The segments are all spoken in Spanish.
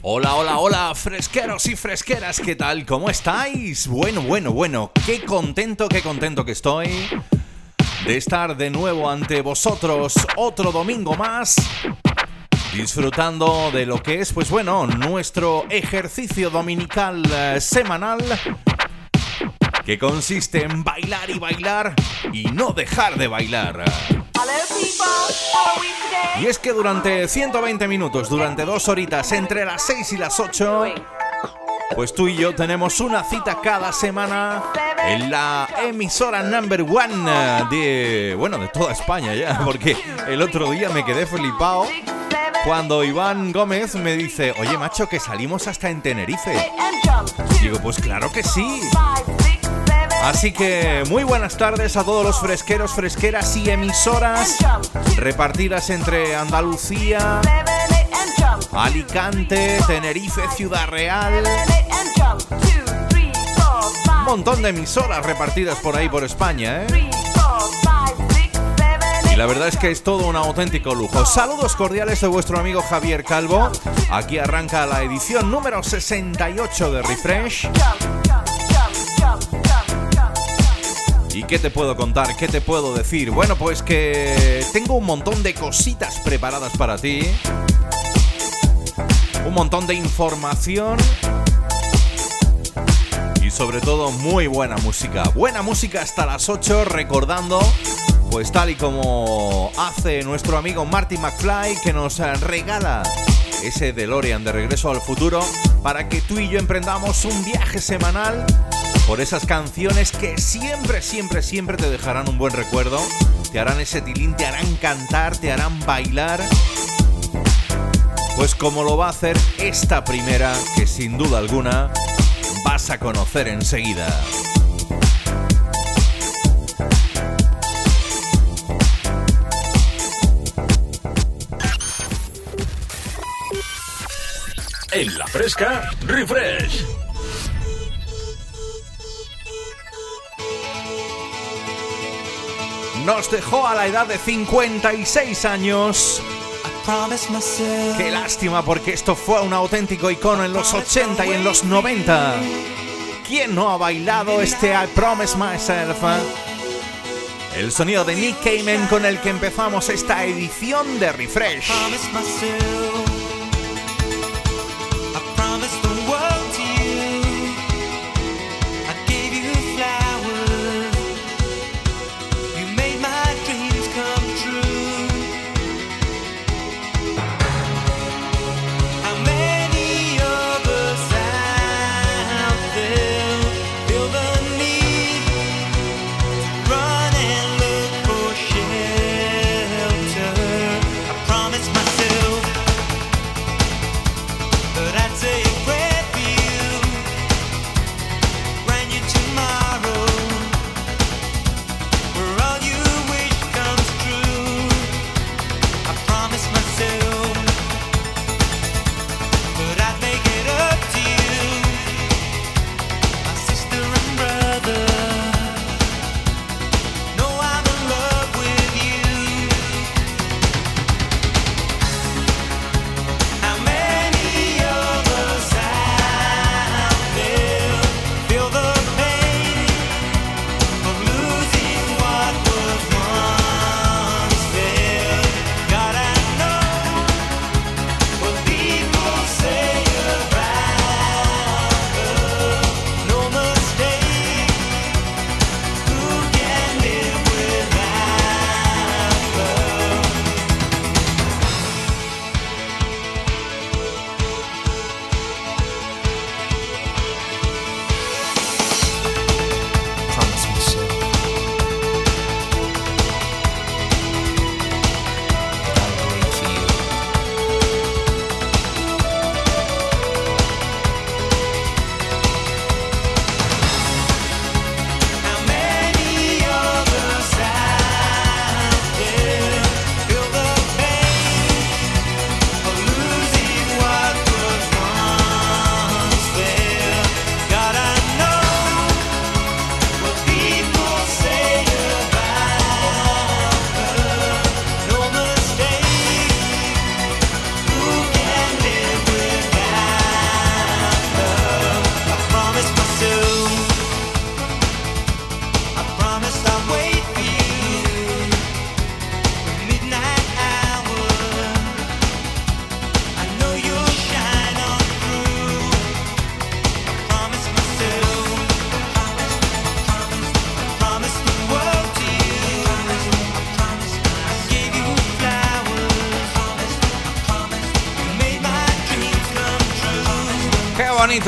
Hola, hola, hola, fresqueros y fresqueras, ¿qué tal? ¿Cómo estáis? Bueno, bueno, bueno, qué contento, qué contento que estoy de estar de nuevo ante vosotros otro domingo más, disfrutando de lo que es, pues bueno, nuestro ejercicio dominical eh, semanal, que consiste en bailar y bailar y no dejar de bailar. Y es que durante 120 minutos, durante dos horitas, entre las 6 y las 8, pues tú y yo tenemos una cita cada semana en la emisora number one de, bueno, de toda España ya, porque el otro día me quedé flipado cuando Iván Gómez me dice, oye macho, que salimos hasta en Tenerife. Digo, pues claro que sí. Así que muy buenas tardes a todos los fresqueros, fresqueras y emisoras repartidas entre Andalucía, Alicante, Tenerife, Ciudad Real. Un montón de emisoras repartidas por ahí por España, ¿eh? Y la verdad es que es todo un auténtico lujo. Saludos cordiales de vuestro amigo Javier Calvo. Aquí arranca la edición número 68 de Refresh. ¿Y qué te puedo contar? ¿Qué te puedo decir? Bueno, pues que tengo un montón de cositas preparadas para ti. Un montón de información. Y sobre todo muy buena música. Buena música hasta las 8 recordando, pues tal y como hace nuestro amigo Marty McFly que nos regala ese DeLorean de regreso al futuro para que tú y yo emprendamos un viaje semanal por esas canciones que siempre, siempre, siempre te dejarán un buen recuerdo, te harán ese tilín, te harán cantar, te harán bailar. Pues como lo va a hacer esta primera, que sin duda alguna vas a conocer enseguida. En la fresca, refresh. Nos dejó a la edad de 56 años. Qué lástima porque esto fue un auténtico icono en los 80 y en los 90. ¿Quién no ha bailado este I Promise Myself? eh? El sonido de Nick Cayman con el que empezamos esta edición de Refresh.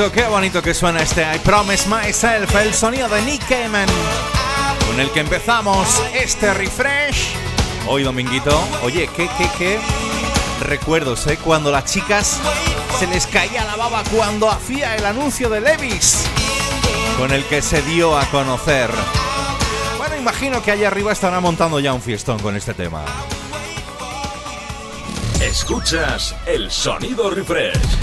Qué bonito que suena este I Promise Myself, el sonido de Nick Cayman, con el que empezamos este refresh. Hoy, dominguito, oye, ¿qué, qué, qué? Recuerdos, ¿eh? Cuando las chicas se les caía la baba cuando hacía el anuncio de Levis, con el que se dio a conocer. Bueno, imagino que allá arriba estará montando ya un fiestón con este tema. Escuchas el sonido refresh.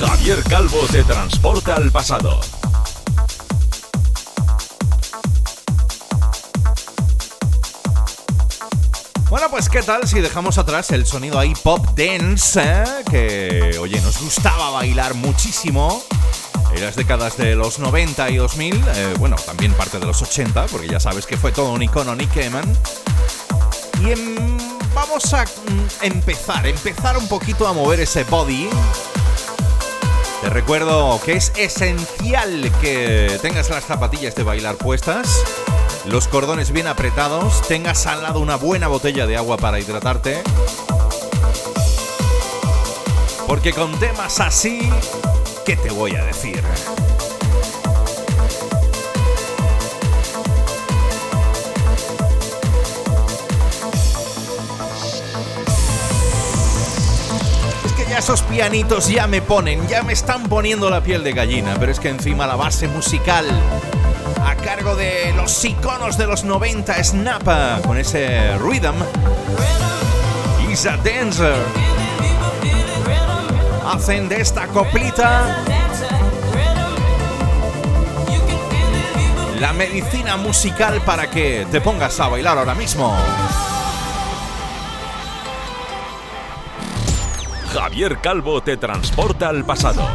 Javier Calvo te transporta al pasado. Bueno, pues qué tal si dejamos atrás el sonido ahí pop dance, eh? que oye, nos gustaba bailar muchísimo en las décadas de los 90 y 2000, eh, bueno, también parte de los 80, porque ya sabes que fue todo un icono Nick Cayman. Y vamos a mm, empezar, empezar un poquito a mover ese body. Recuerdo que es esencial que tengas las zapatillas de bailar puestas los cordones bien apretados, tengas al lado una buena botella de agua para hidratarte. Porque con temas así, ¿qué te voy a decir? Esos pianitos ya me ponen, ya me están poniendo la piel de gallina, pero es que encima la base musical a cargo de los iconos de los 90, Snappa, con ese rhythm. Isa Dancer. Hacen de esta coplita la medicina musical para que te pongas a bailar ahora mismo. Javier Calvo te transporta al pasado.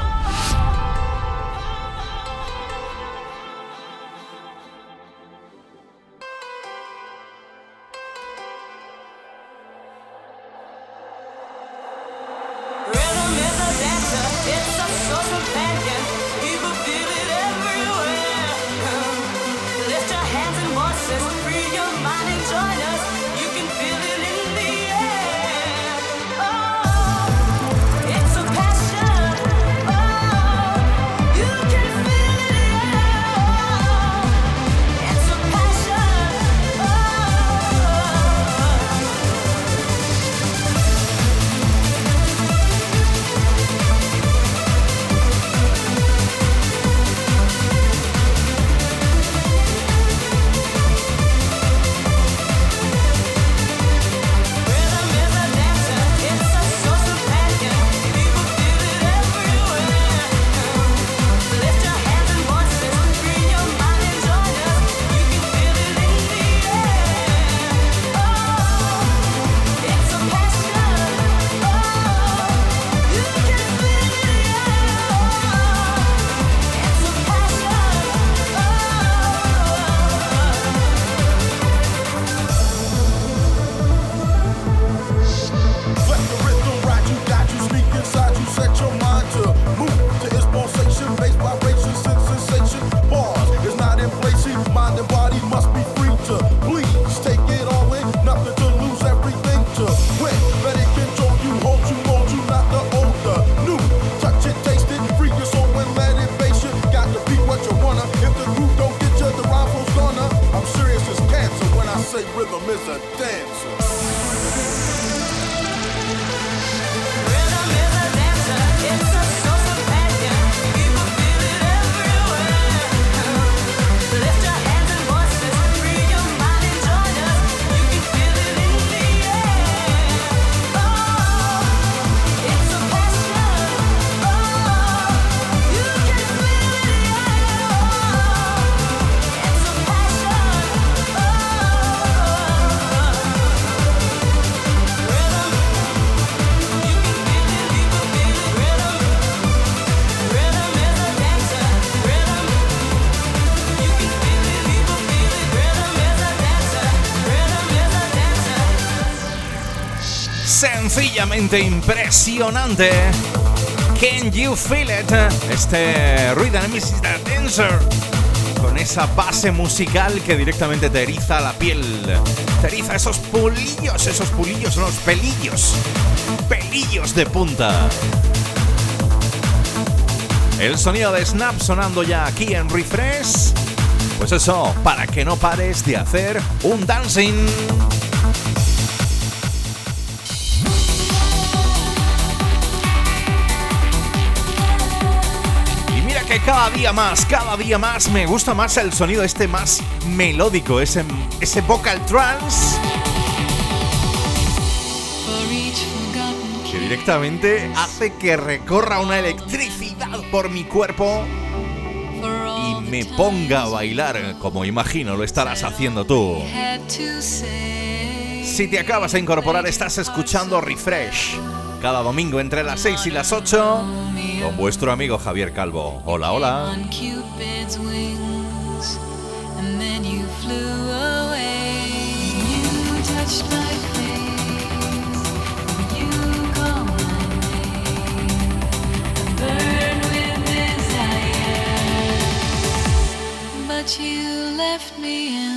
Impresionante. Can you feel it? Este Rhythm Mrs. Dancer. Con esa base musical que directamente te eriza la piel. Te eriza esos pulillos, esos pulillos, los pelillos. Pelillos de punta. El sonido de Snap sonando ya aquí en Refresh. Pues eso, para que no pares de hacer un dancing. Cada día más, cada día más me gusta más el sonido este más melódico, ese, ese vocal trance. Que directamente hace que recorra una electricidad por mi cuerpo y me ponga a bailar como imagino lo estarás haciendo tú. Si te acabas de incorporar estás escuchando Refresh cada domingo entre las 6 y las 8 con vuestro amigo Javier Calvo. Hola, hola. you left me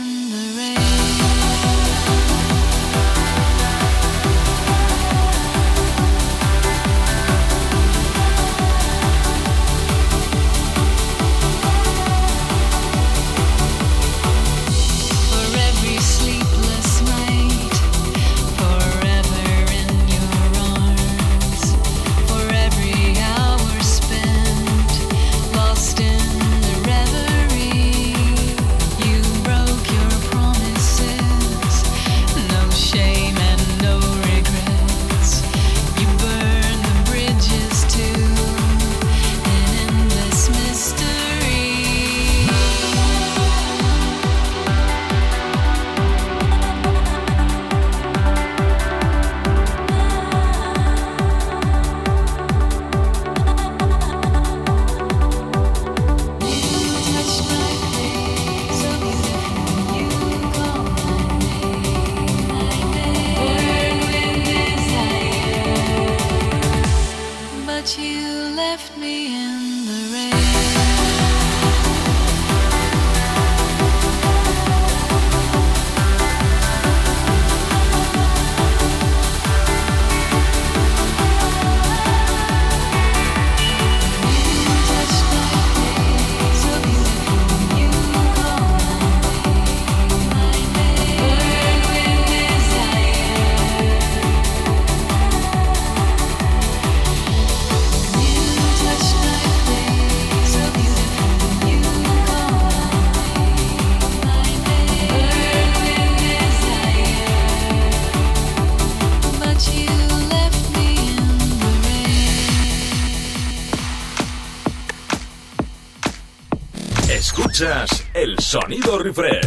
el sonido refresh.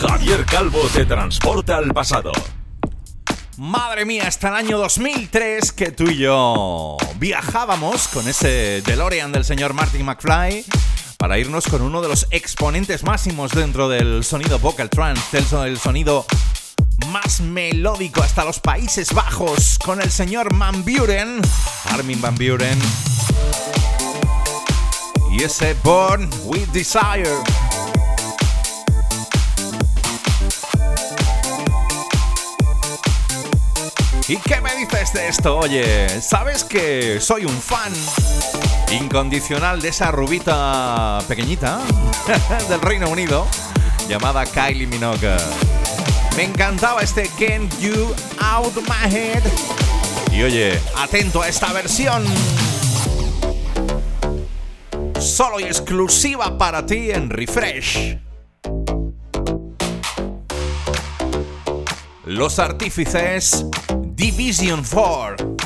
Javier Calvo te transporta al pasado. Madre mía, hasta el año 2003 que tú y yo viajábamos con ese DeLorean del señor Martin McFly para irnos con uno de los exponentes máximos dentro del sonido vocal trance, del sonido más melódico hasta los Países Bajos con el señor Van Buren, Armin Van Buren y ese Born with Desire. ¿Y qué me dices de esto? Oye, ¿sabes que soy un fan incondicional de esa rubita pequeñita del Reino Unido llamada Kylie Minogue? Me encantaba este Can't You Out My Head. Y oye, atento a esta versión solo y exclusiva para ti en Refresh. Los artífices Division 4.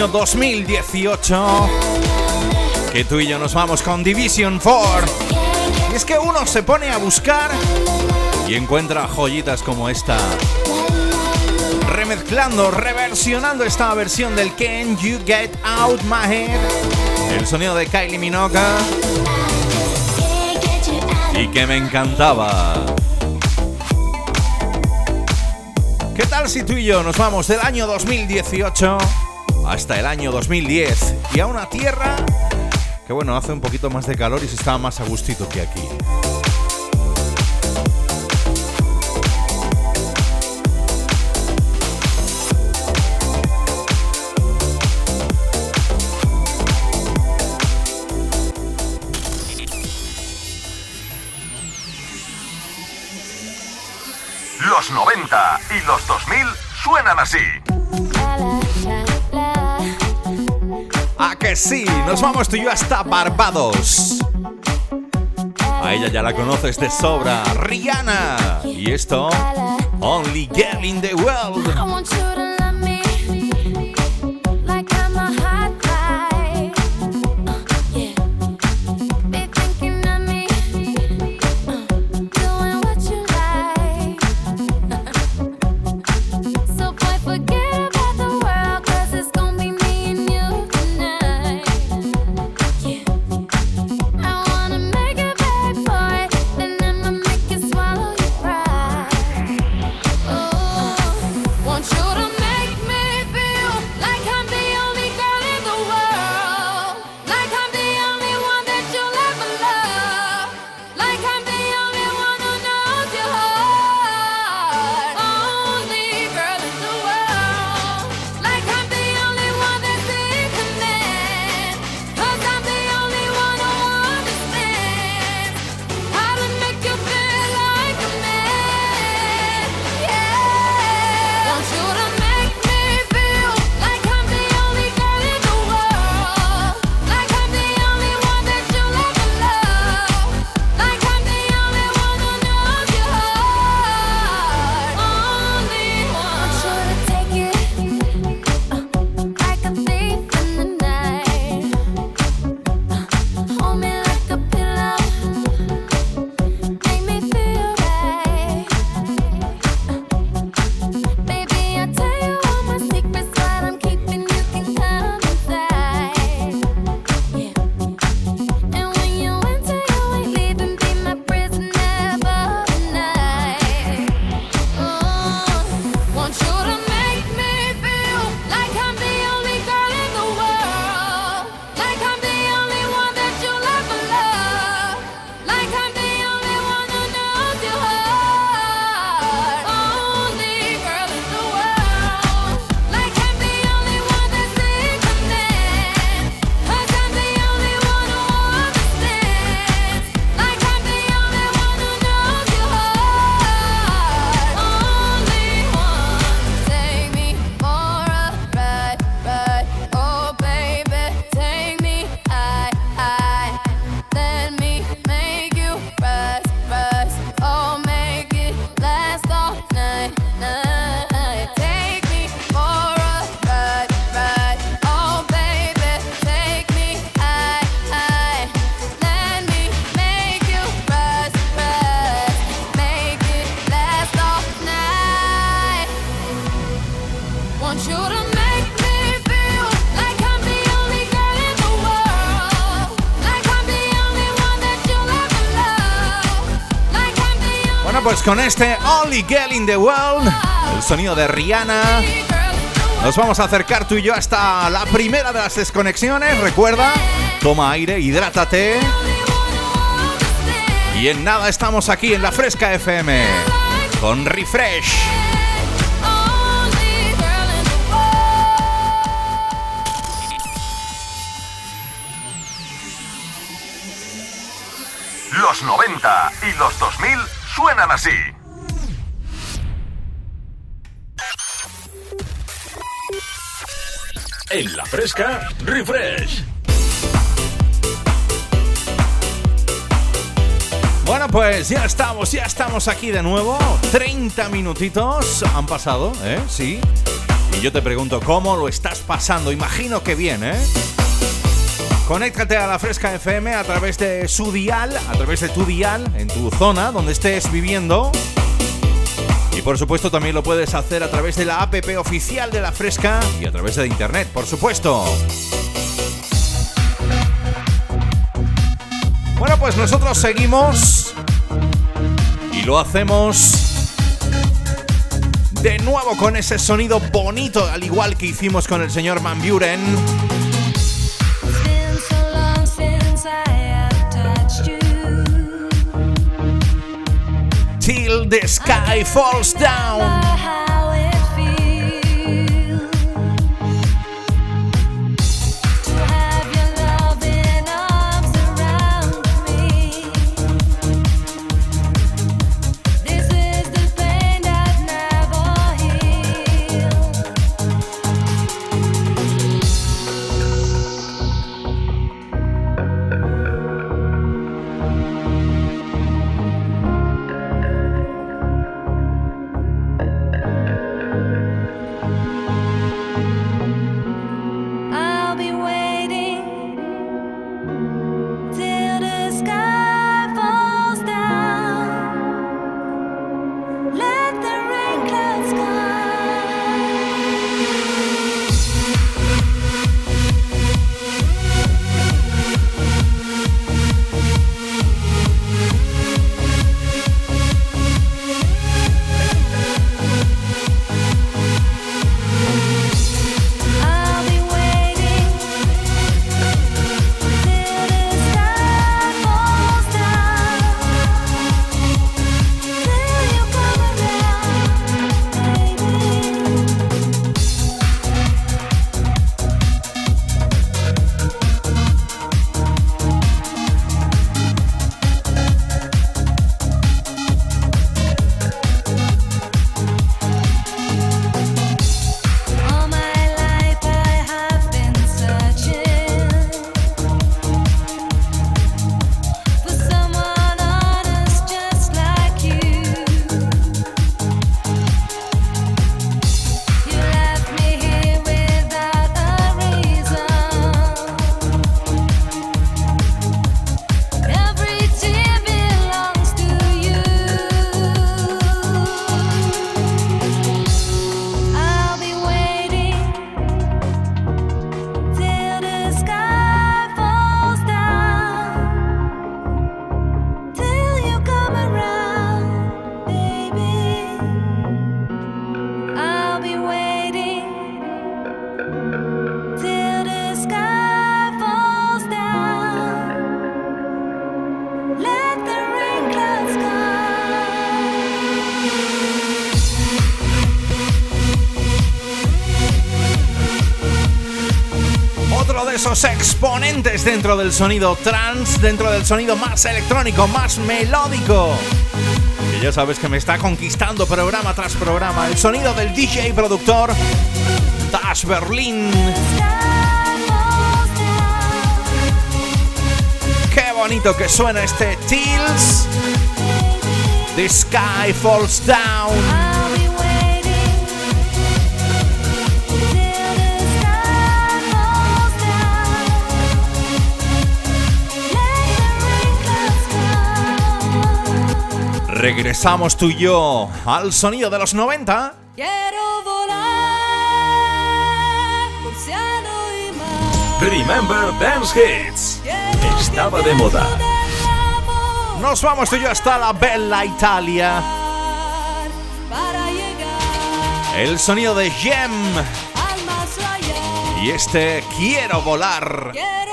Año 2018. Que tú y yo nos vamos con Division 4. Y es que uno se pone a buscar y encuentra joyitas como esta. Remezclando, reversionando esta versión del Can You Get Out My Head. El sonido de Kylie Minogue. Y que me encantaba. ¿Qué tal si tú y yo nos vamos del año 2018 hasta el año 2010 y a una tierra que bueno, hace un poquito más de calor y se está más a gustito que aquí? Sí? Nos vamos tú y yo hasta Barbados. A ella ya la conoces de sobra, Rihanna. Y esto, Only Girl in the World. Con este Only Girl in the World, el sonido de Rihanna, nos vamos a acercar tú y yo hasta la primera de las desconexiones. Recuerda, toma aire, hidrátate. Y en nada estamos aquí en la Fresca FM con Refresh. Los 90 y los 2000 suenan así. En la fresca, refresh. Bueno, pues ya estamos, ya estamos aquí de nuevo. 30 minutitos han pasado, ¿eh? Sí. Y yo te pregunto, ¿cómo lo estás pasando? Imagino que bien, ¿eh? Conéctate a la Fresca FM a través de su dial, a través de tu dial, en tu zona donde estés viviendo. Y por supuesto también lo puedes hacer a través de la app oficial de la Fresca y a través de internet, por supuesto. Bueno, pues nosotros seguimos y lo hacemos de nuevo con ese sonido bonito, al igual que hicimos con el señor Van Buren. Till the sky falls down. Esos exponentes dentro del sonido trance, dentro del sonido más electrónico, más melódico. Que ya sabes que me está conquistando programa tras programa. El sonido del DJ productor Dash Berlin. Qué bonito que suena este Tills. The Sky Falls Down. Regresamos tú y yo al sonido de los 90. Quiero volar y mar. Remember Dance Hits. Estaba de moda. Nos vamos tú y yo hasta la bella Italia. Para llegar El sonido de Gem. Y este Quiero volar. Quiero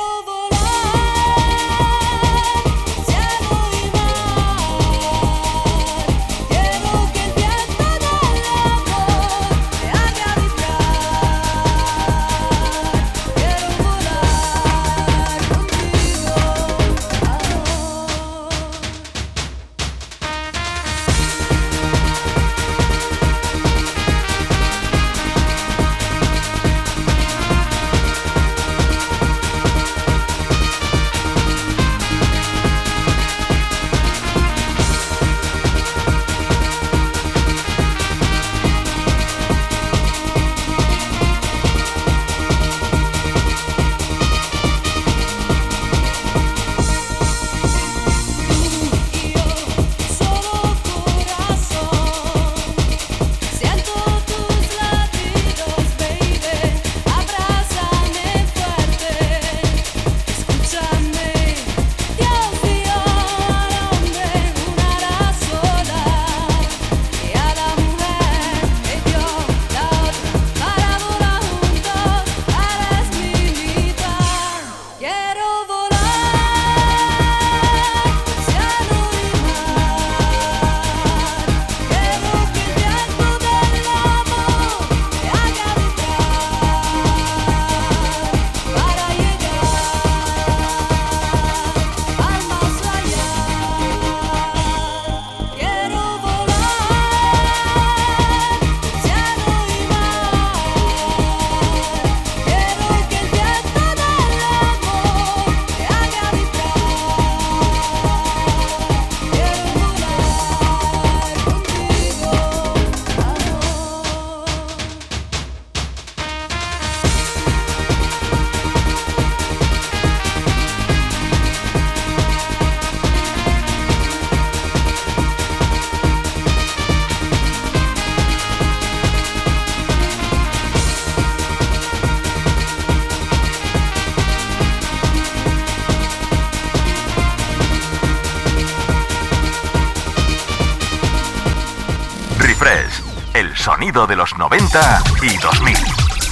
sonido de los 90 y 2000.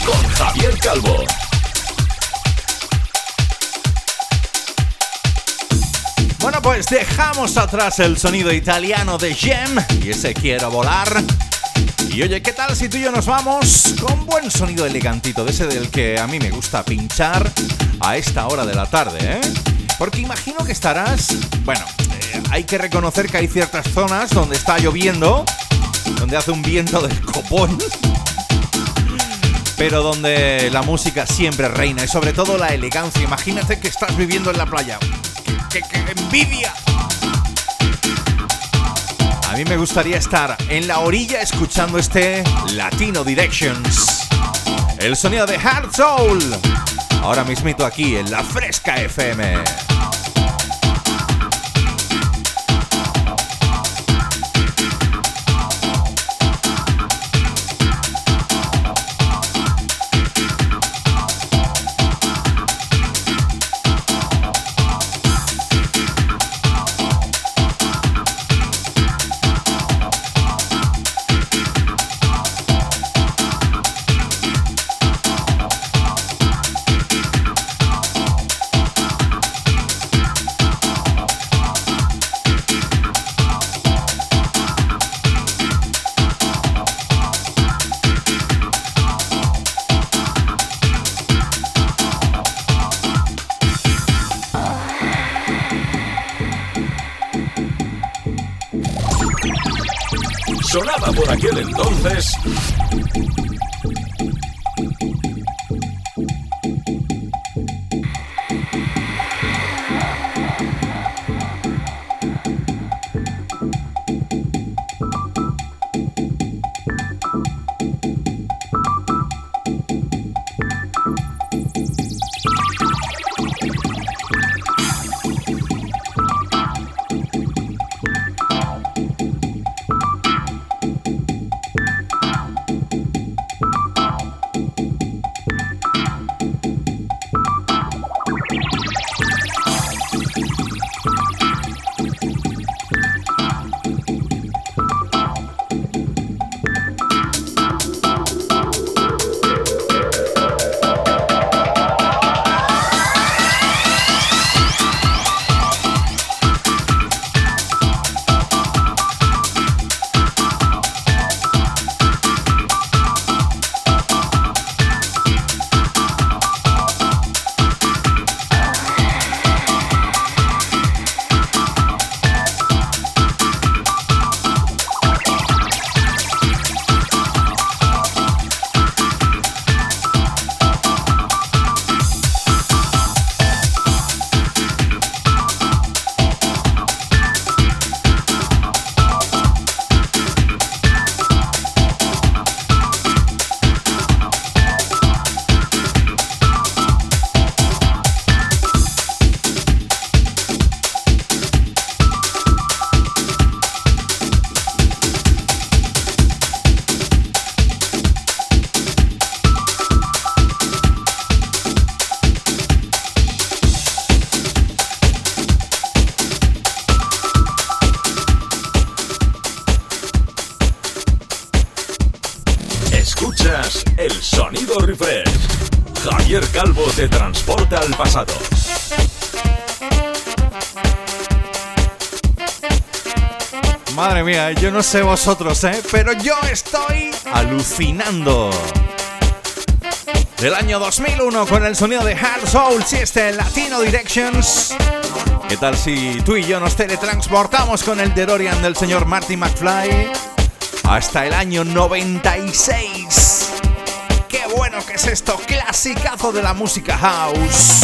Con Javier Calvo. Bueno, pues dejamos atrás el sonido italiano de Gem y ese quiero volar. Y oye, ¿qué tal si tú y yo nos vamos con buen sonido elegantito, de ese del que a mí me gusta pinchar a esta hora de la tarde, ¿eh? Porque imagino que estarás, bueno, eh, hay que reconocer que hay ciertas zonas donde está lloviendo, donde hace un viento del copón, pero donde la música siempre reina y sobre todo la elegancia. Imagínate que estás viviendo en la playa. ¡Qué, envidia! A mí me gustaría estar en la orilla escuchando este Latino Directions. El sonido de Hard Soul. Ahora mismito aquí en la Fresca FM. Sé vosotros, ¿eh? Pero yo estoy alucinando. Del año 2001 con el sonido de Hard Soul, si este Latino Directions. ¿Qué tal si tú y yo nos teletransportamos con el DeLorean del señor Marty McFly hasta el año 96? ¡Qué bueno que es esto! Clasicazo de la música house.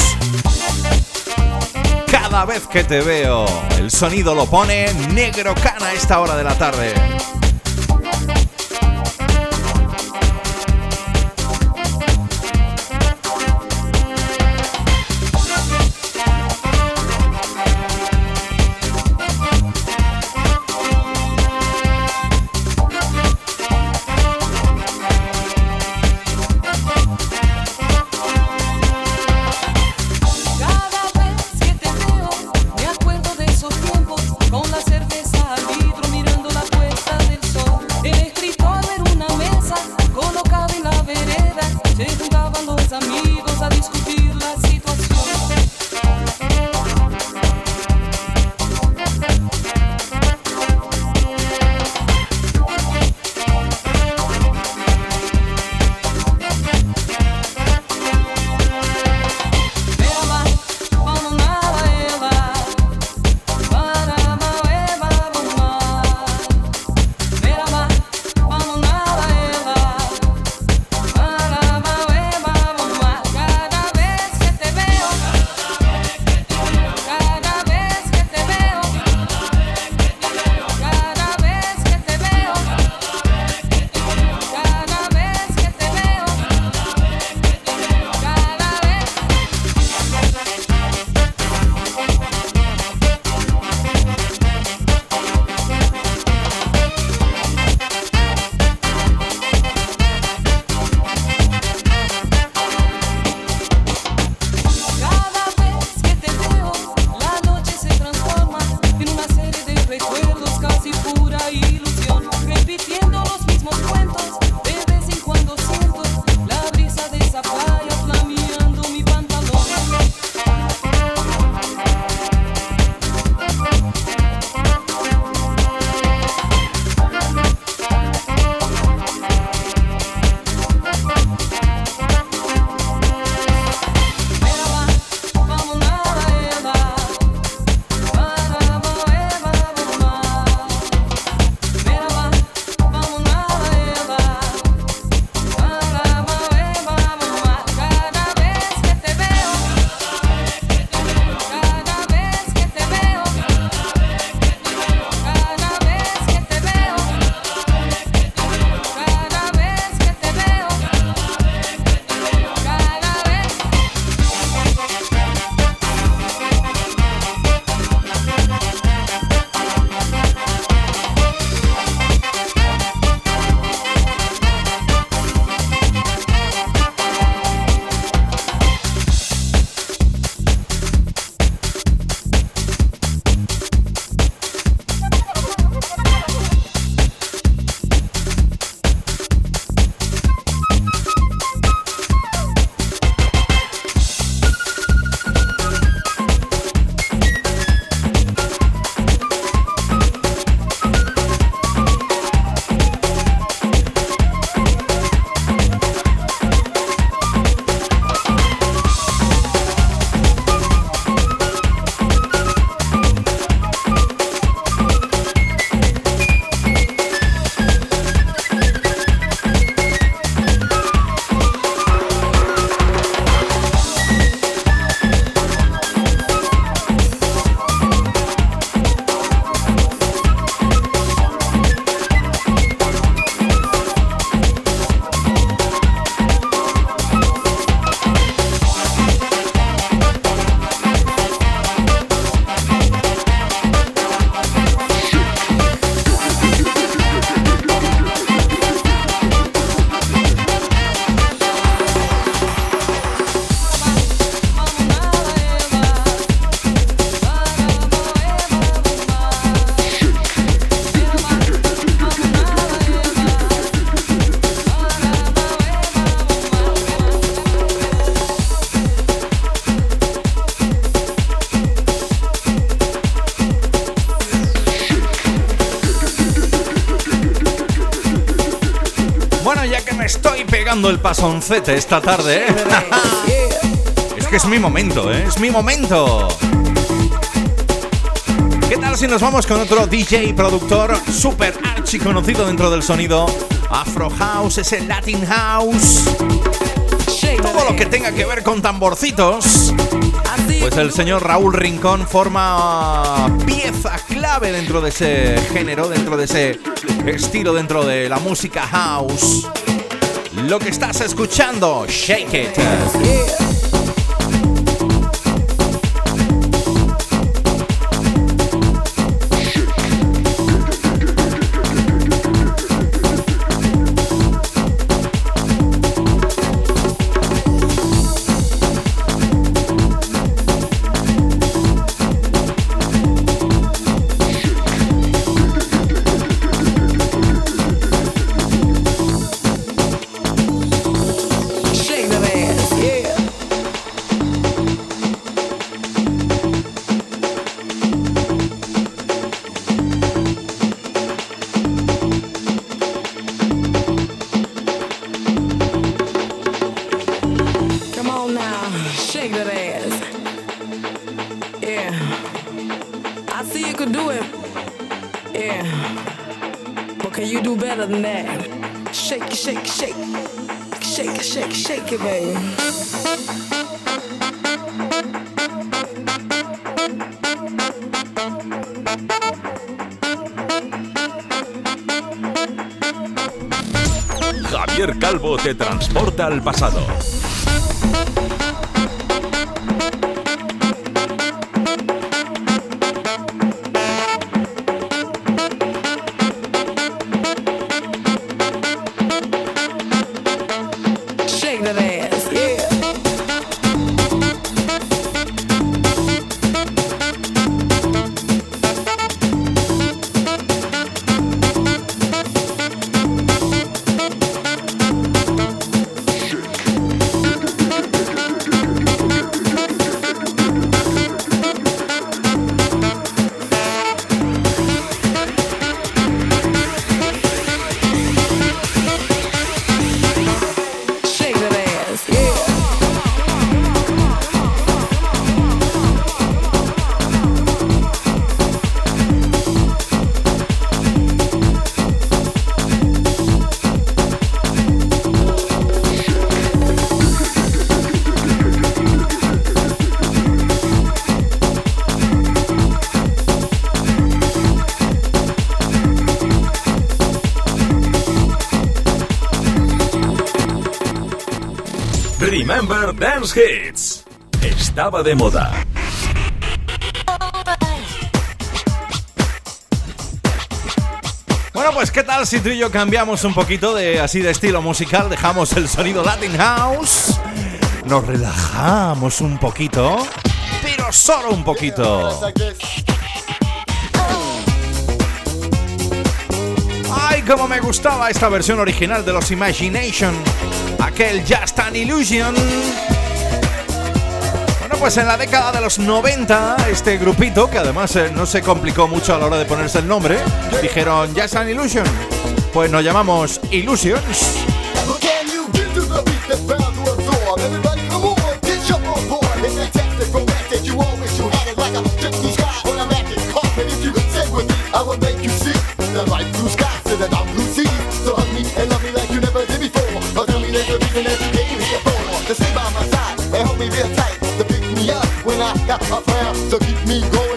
Cada vez que te veo, el sonido lo pone negro cana a esta hora de la tarde. El pasoncete esta tarde, ¿eh? es que es mi momento, ¿eh? Es mi momento. ¿Qué tal si nos vamos con otro DJ productor super archi conocido dentro del sonido? Afro House, ese Latin House. Todo lo que tenga que ver con tamborcitos. Pues el señor Raúl Rincón forma pieza clave dentro de ese género, dentro de ese estilo, dentro de la música house. Lo que estás escuchando, Shake It. Dance Hits. Estaba de moda. Bueno, pues qué tal si tú y yo cambiamos un poquito de así de estilo musical, dejamos el sonido Latin House, nos relajamos un poquito, pero solo un poquito. Ay, como me gustaba esta versión original de los Imagination, aquel Just an Illusion pues en la década de los 90, este grupito, que además eh, no se complicó mucho a la hora de ponerse el nombre, dijeron Just an Illusion. Pues nos llamamos Illusions. Me going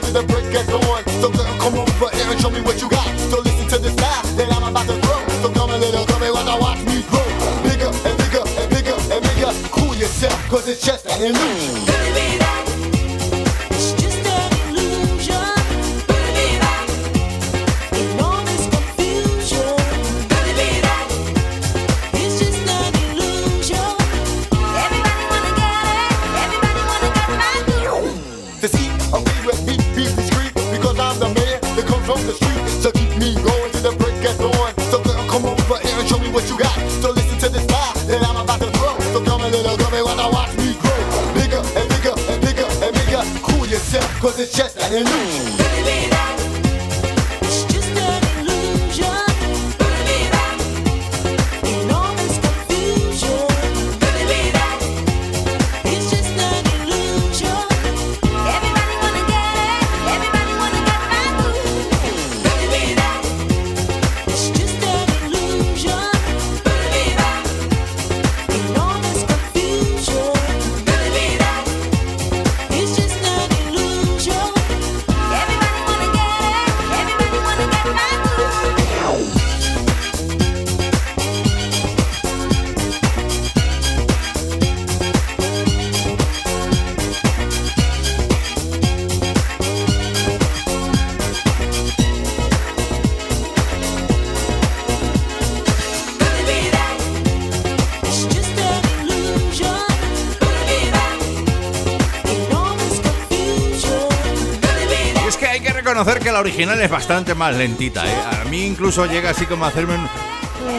reconocer que la original es bastante más lentita, ¿eh? A mí incluso llega así como a hacerme un...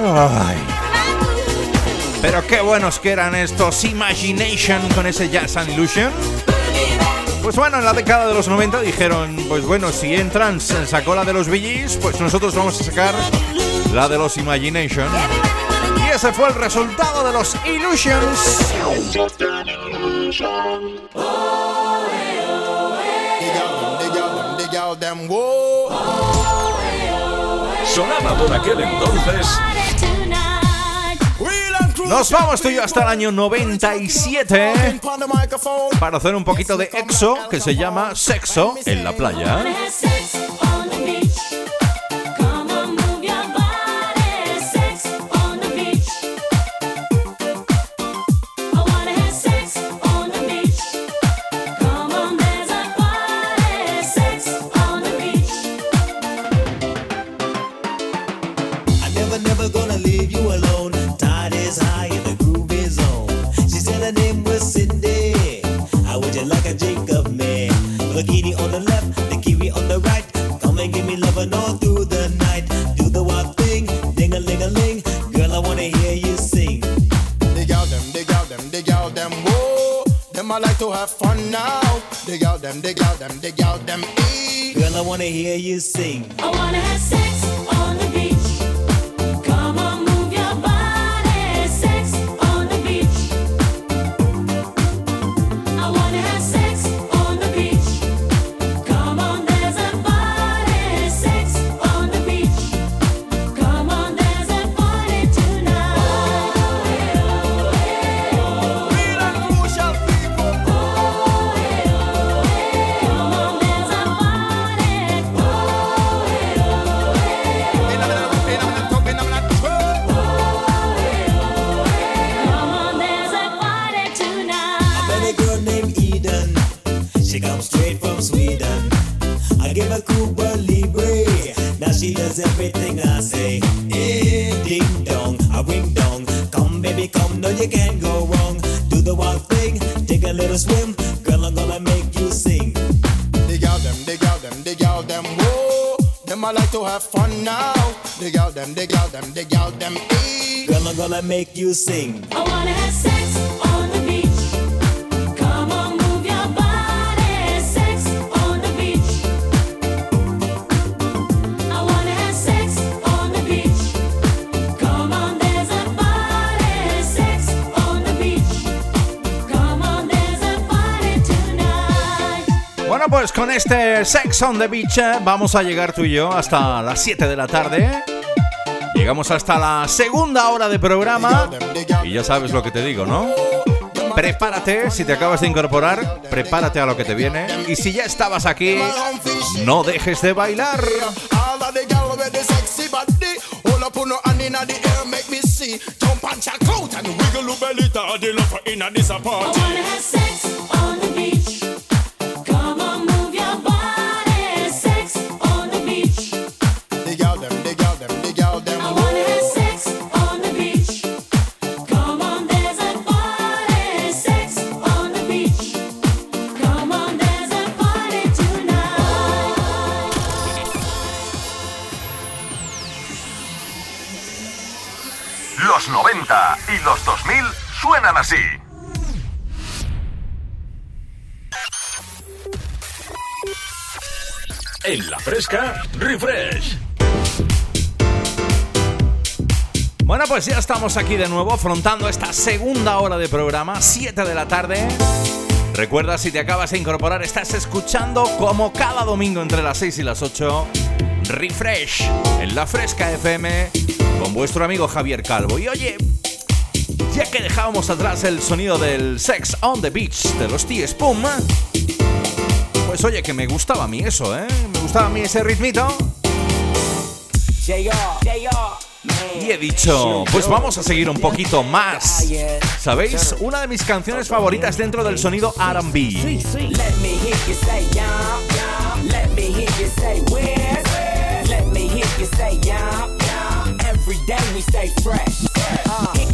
Ay. Pero qué buenos que eran estos Imagination con ese Jazz and Illusion. Pues bueno, en la década de los 90 dijeron, pues bueno, si Entrance sacó la de los VGs, pues nosotros vamos a sacar la de los Imagination. Y ese fue el resultado de los Illusions. Out them, whoa. Sonaba por aquel entonces. Nos vamos tú y yo hasta el año 97 On the microphone. para hacer un poquito de exo que se llama Sexo en la playa. Wanna hear you sing. I wanna have sex on the beach. Come on, move your body. Sex on the beach. I wanna have sex on the beach. Come on, there's a party. Sex on the beach. Come on, there's a party tonight. Bueno, pues con este Sex on the Beach eh, vamos a llegar tú y yo hasta las 7 de la tarde. Llegamos hasta la segunda hora de programa y ya sabes lo que te digo, ¿no? Prepárate, si te acabas de incorporar, prepárate a lo que te viene. Y si ya estabas aquí, no dejes de bailar. All los 2000 suenan así. en la fresca Refresh. Bueno, pues ya estamos aquí de nuevo afrontando esta segunda hora de programa, 7 de la tarde. Recuerda, si te acabas de incorporar, estás escuchando como cada domingo entre las 6 y las 8, Refresh en la Fresca FM con vuestro amigo Javier Calvo. Y oye, ya que dejábamos atrás el sonido del Sex on the Beach de los T-Spum, pues oye, que me gustaba a mí eso, ¿eh? Me gustaba a mí ese ritmito. Y he dicho, pues vamos a seguir un poquito más. ¿Sabéis? Una de mis canciones favoritas dentro del sonido RB.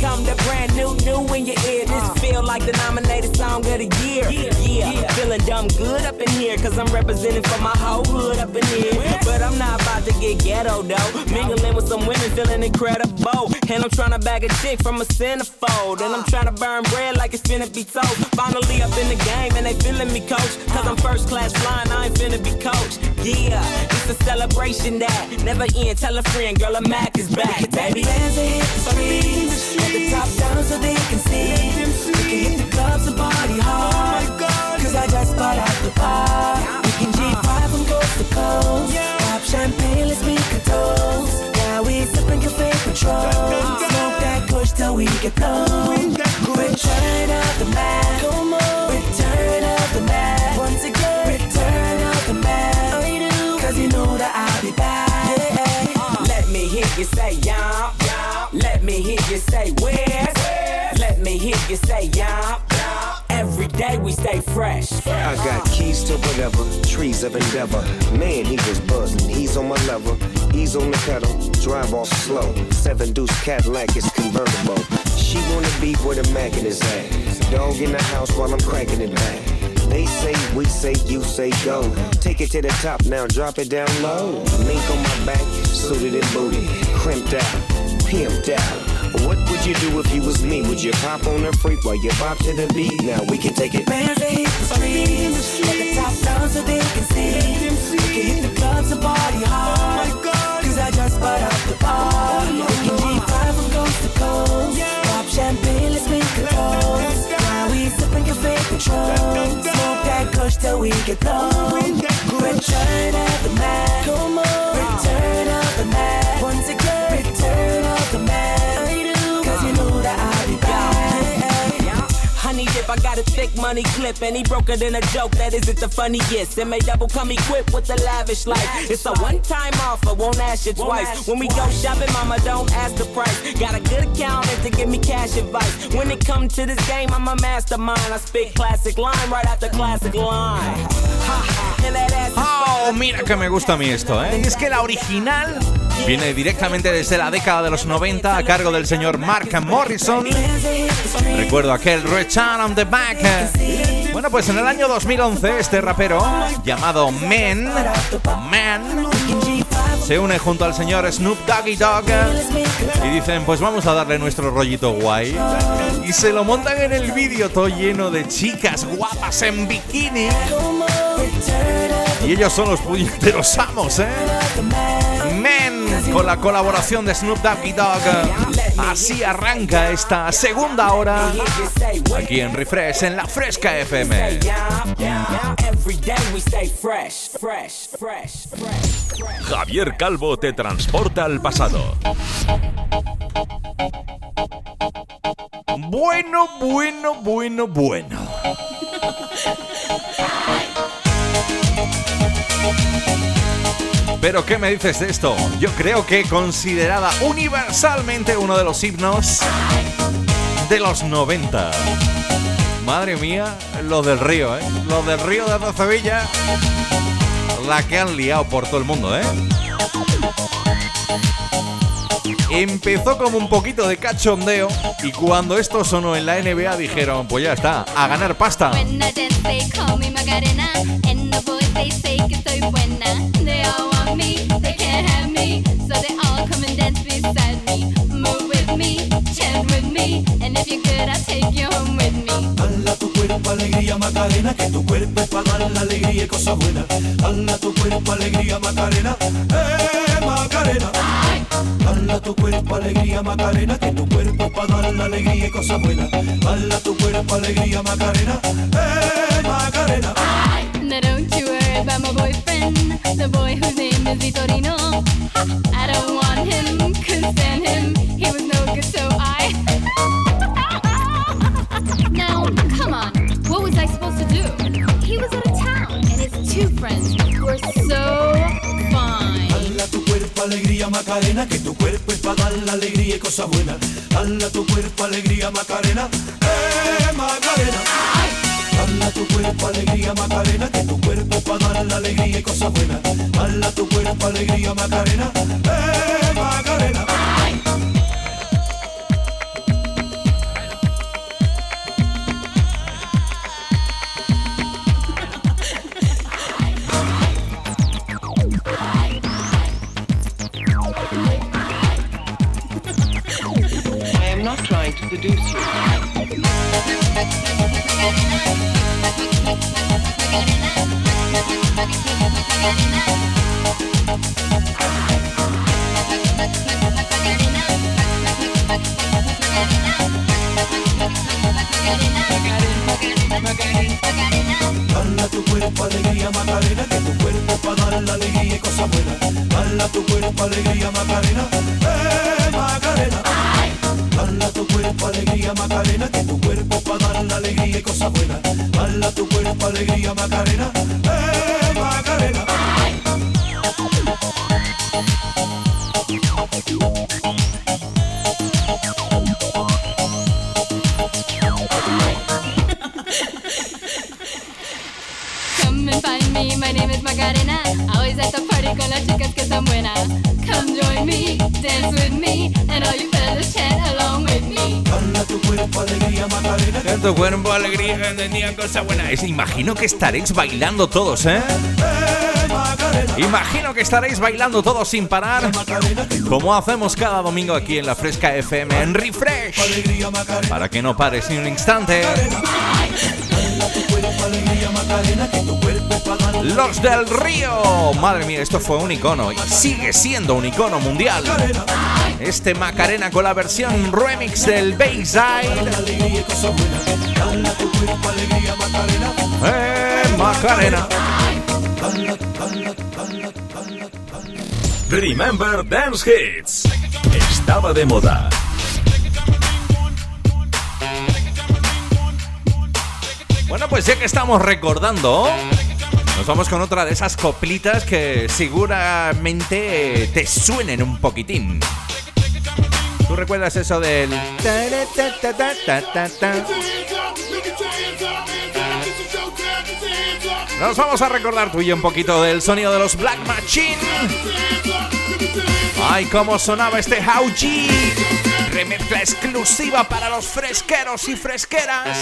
Let me hear you say yum, yum. Let me hear you say where. Let me hear you say yum, yum. Every day we stay fresh. Uh, it become the brand new, new in your ear. This feel like the nominated song of the year. Yeah, feeling dumb good up in here, cause I'm representing for my whole hood up in here. But I'm not about to get ghetto though. Mingling with some women, feeling incredible. And I'm trying to bag a chick from a centerfold. And I'm trying to burn bread like it's finna be toast. Finally up in the game, and they feeling me, coach. Cause I'm first class flying, I ain't finna be coached. Yeah, it's a celebration that never end. Tell a friend, girl, a Mac is back, baby. Dance and hit the streets. The top down so they can see. We can hit the clubs and party hard. Cause I just bought out the bar. We can G5 from coast to coast. Pop champagne, let's make a toast. Now we sipping cafe control. Smoke that kush till we get blown. Return of the Mac. Return of the Mac. Once again, return of the Mac. Cause you know that I'll be back. Yeah. Let me hear you say y'all. Let me hear you say where. Let me hear you say y'all. Every day we stay fresh. I got keys to whatever, trees of endeavor. Man, he was buzzing. He's on my level, he's on the pedal. Drive off slow. Seven deuce Cadillac is convertible. She wanna be where the Mac in his ass. Dog in the house while I'm cranking it back. They say, we say, you say go. Take it to the top now, drop it down low. Mink on my back, suited and booted, crimped out, pimped out. What would you do if you was me? Would you pop on a freak while you bop to the beat? Now we can take it. Bands they hit the streets. Let the top down so they can see. We can hit the clubs and party hard. Oh Cause I just bought out the bar. We can G5 from coast to coast. Pop champagne, let's make a toast. Now we sipping cafe control. Smoke that kush till we get blown. Return of the Mac. Return Honey dip, I got a thick money clip, and he broke it in a joke that isn't the funniest. And may double come equipped with the lavish life. It's a one-time offer, won't ask you twice. When we go shopping, mama, don't ask the price. Got a good accountant to give me cash advice. When it comes to this game, I'm a mastermind. I spit classic line right after classic line. Ha, and that ass is Oh, mira que me gusta a mí esto, ¿eh? Y es que la original viene directamente desde la década de los 90 a cargo del señor Mark Morrison. Recuerdo aquel Return on the Back. Bueno, pues en el año 2011 este rapero llamado Men, Man, se une junto al señor Snoop Doggy Dogg y dicen, pues vamos a darle nuestro rollito guay. Y se lo montan en el vídeo todo lleno de chicas guapas en bikini. Y ellos son los puñeteros amos, ¿eh? Men, con la colaboración de Snoop Doggy Dogg. Así arranca esta segunda hora aquí en Refresh, en la Fresca FM. Javier Calvo te transporta al pasado. Bueno, bueno, bueno, bueno. Pero ¿qué me dices de esto? Yo creo que considerada universalmente uno de los himnos de los 90. Madre mía, los del río, ¿eh? Los del río de Rocevilla. La que han liado por todo el mundo, ¿eh? Empezó como un poquito de cachondeo y cuando esto sonó en la NBA dijeron, pues ya está, a ganar pasta. When I dance, they call me Macarena. And the boys, they say que soy buena. They all want me, they can't have me. So they all come and dance beside me. Move with me, chant with me. And if you're good, I'll take you home with me. Dala tu cuerpo alegría Macarena, que tu cuerpo es para dar la alegría y cosas buenas. Dala tu cuerpo alegría Macarena, eh Macarena. Dala tu cuerpo alegría Macarena, que tu cuerpo dar la alegría y cosas buenas. Dala tu cuerpo alegría Macarena, eh Macarena. Don't you worry about my boyfriend, the boy whose name is Vitorino. I don't want him, couldn't stand him. He was no good, so I. now, come on, what was I supposed to do? He was out of town, and his two friends were so alegría Macarena, que tu cuerpo es para dar la alegría y cosas buenas. Dala tu cuerpo alegría Macarena, eh Macarena. Dala tu cuerpo alegría Macarena, que tu cuerpo es para dar la alegría y cosas buenas. Dala tu cuerpo alegría Macarena, eh Macarena. Seduce you. Bala tu cuerpo, alegría, Macarena, que tu cuerpo para dar la alegría y cosas buenas. Bala tu cuerpo, alegría, Macarena, eh, Macarena. Bala tu cuerpo, alegría, Macarena, que tu cuerpo para dar la alegría y cosas buenas. Bala tu cuerpo, alegría, Macarena, eh, Macarena. Come and find me, my name is Macarena. Always at the party con las chicas que están buenas. Come join me, dance with me, and all you tu cuerpo, alegría, Macarena, En tu cuerpo alegría que tenía cosa buena. Es- imagino que estaréis bailando todos, ¿eh? Imagino que estaréis bailando todos sin parar, como hacemos cada domingo aquí en la Fresca FM en Refresh, para que no pares ni un instante. Los del Río, madre mía, esto fue un icono y sigue siendo un icono mundial. Este Macarena con la versión remix del Bayside. Eh, Macarena. Remember Dance Hits. Estaba de moda. Bueno, pues ya que estamos recordando, nos vamos con otra de esas coplitas que seguramente te suenen un poquitín. ¿Tú recuerdas eso del... Nos vamos a recordar tú y yo un poquito del sonido de los Black Machine. Ay, cómo sonaba este G. Remezcla exclusiva para los fresqueros y fresqueras.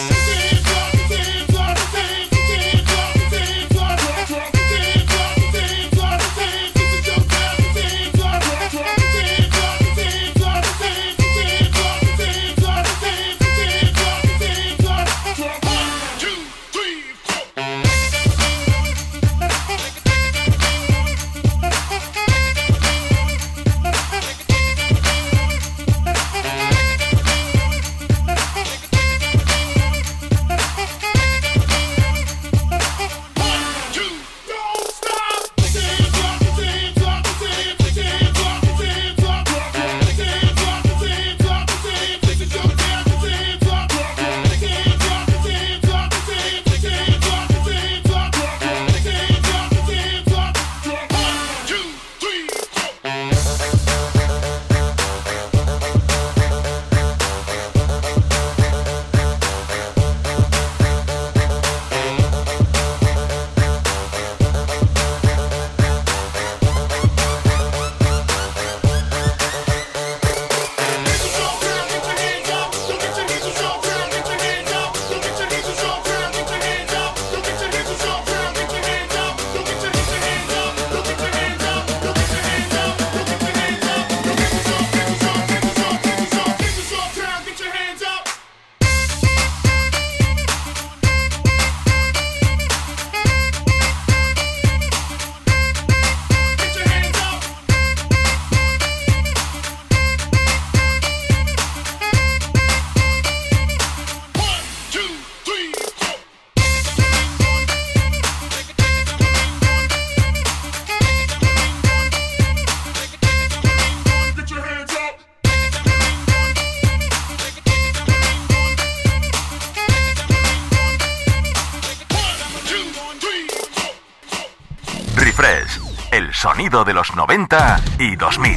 Sonido de los 90 y 2000.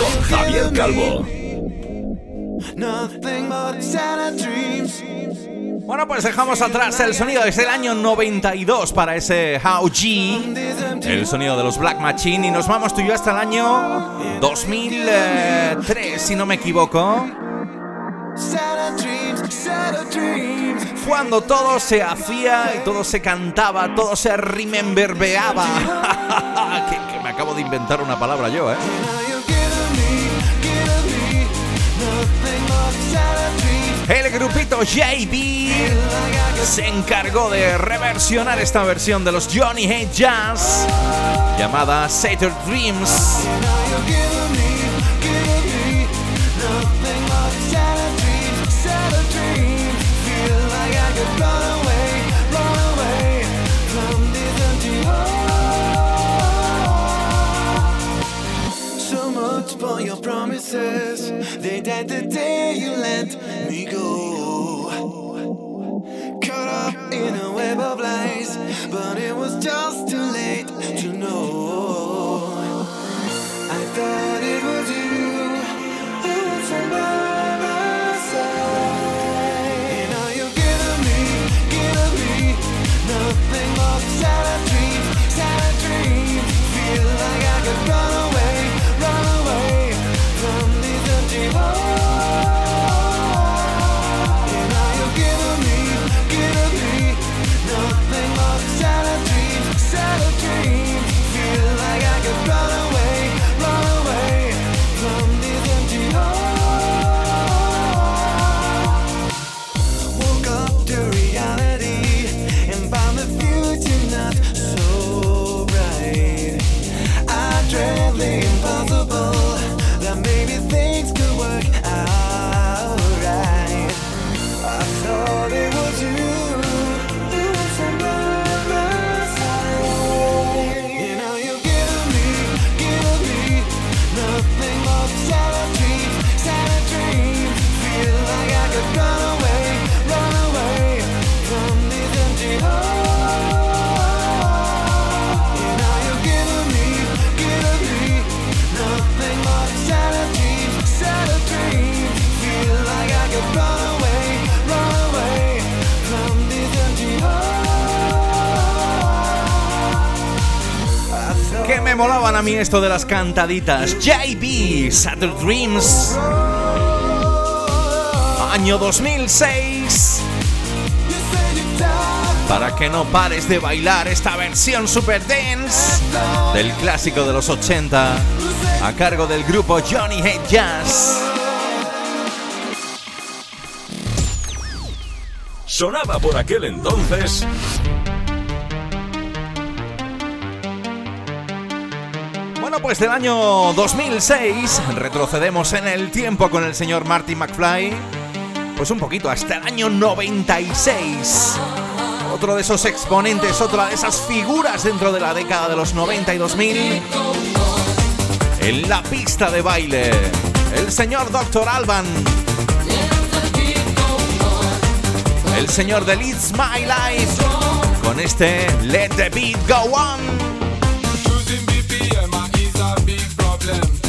Con Javier Calvo. Bueno, pues dejamos atrás el sonido desde el año 92 para ese How G, el sonido de los Black Machine, y nos vamos tú y yo hasta el año 2003, si no me equivoco, cuando todo se hacía y todo se cantaba, todo se rememberbeaba. de inventar una palabra yo, ¿eh? El grupito JB se encargó de reversionar esta versión de los Johnny Hate Jazz llamada Saturn Dreams. For your promises. They died the day you let me go. Caught up in a web of lies, but it was just too late to know. I thought it was you who was me nothing but sad dreams, sad dreams. Feel like I could run molaban a mí esto de las cantaditas. JB, Saturn Dreams. Año 2006. Para que no pares de bailar esta versión super dance del clásico de los 80 a cargo del grupo Johnny Hate Jazz. Sonaba por aquel entonces pues del año 2006 retrocedemos en el tiempo con el señor Marty McFly. Pues un poquito, hasta el año 96. Otro de esos exponentes, otra de esas figuras dentro de la década de los 90 y 2000. En la pista de baile, el señor Dr. Alban. El señor de Leads My Life. Con este Let the Beat Go On. Problem.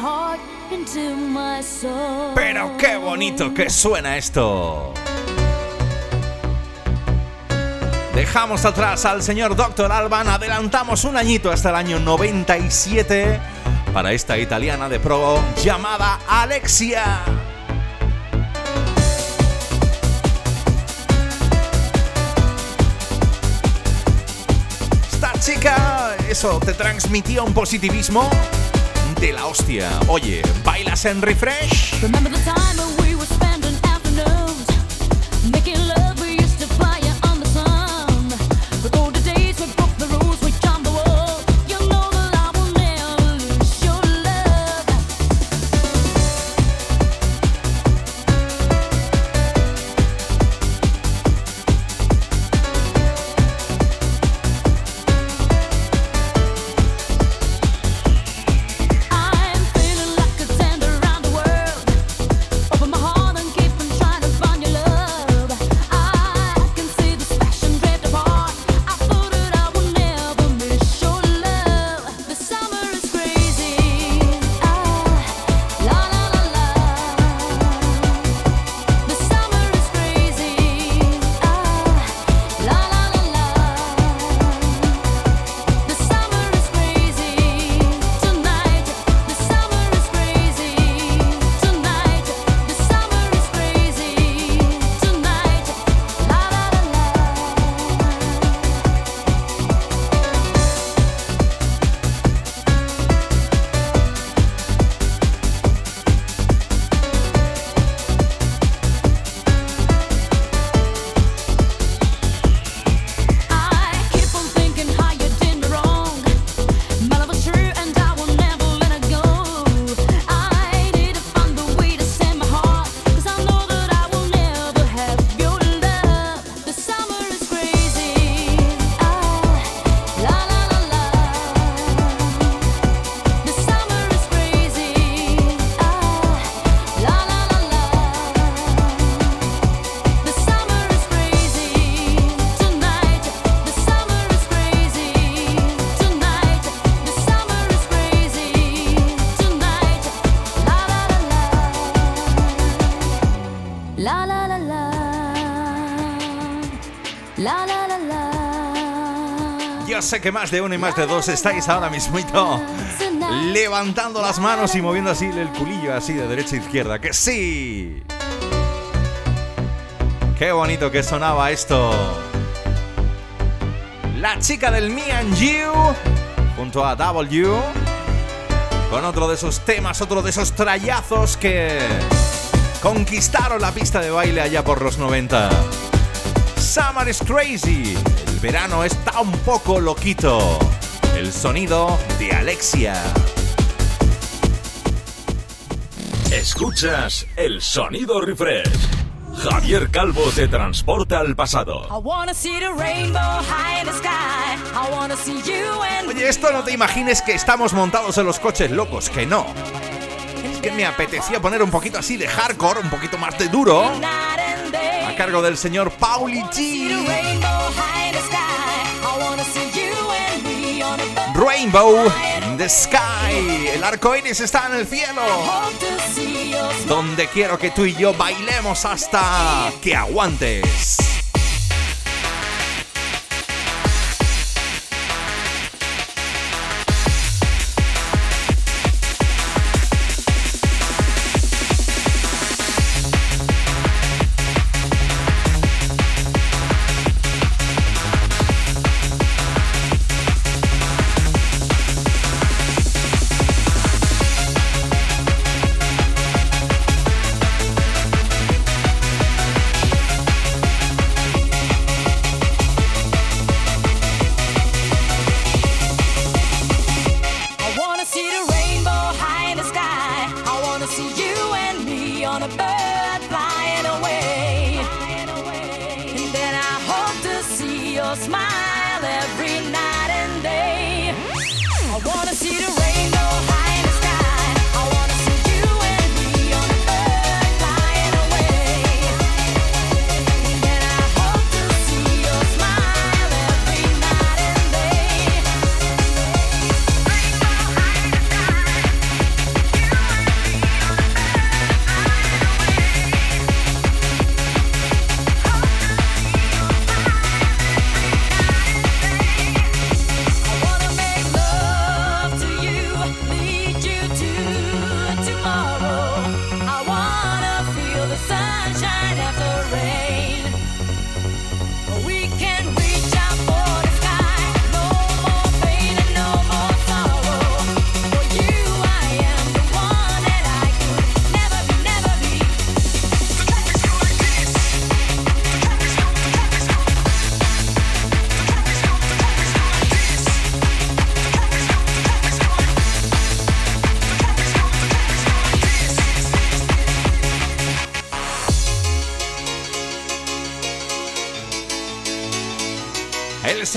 Heart Into my soul Pero qué bonito que suena esto. Dejamos atrás al señor Dr. Alban, adelantamos un añito hasta el año 97 para esta italiana de pro llamada Alexia. Chica, eso te transmitía un positivismo de la hostia. Oye, ¿bailas en refresh? Que más de uno y más de dos estáis ahora mismito levantando las manos y moviendo así el culillo así de derecha a izquierda. ¡Que sí! ¡Qué bonito que sonaba esto! La chica del Me and You junto a W con otro de esos temas, otro de esos trayazos que conquistaron la pista de baile allá por los 90. Summer is crazy. Verano está un poco loquito. El sonido de Alexia. Escuchas el sonido refresh. Javier Calvo te transporta al pasado. Oye, esto no te imagines que estamos montados en los coches locos, que no. Es que me apetecía poner un poquito así de hardcore, un poquito más de duro, a cargo del señor Pauli G. Rainbow in the Sky. El arco iris está en el cielo. Donde quiero que tú y yo bailemos hasta que aguantes.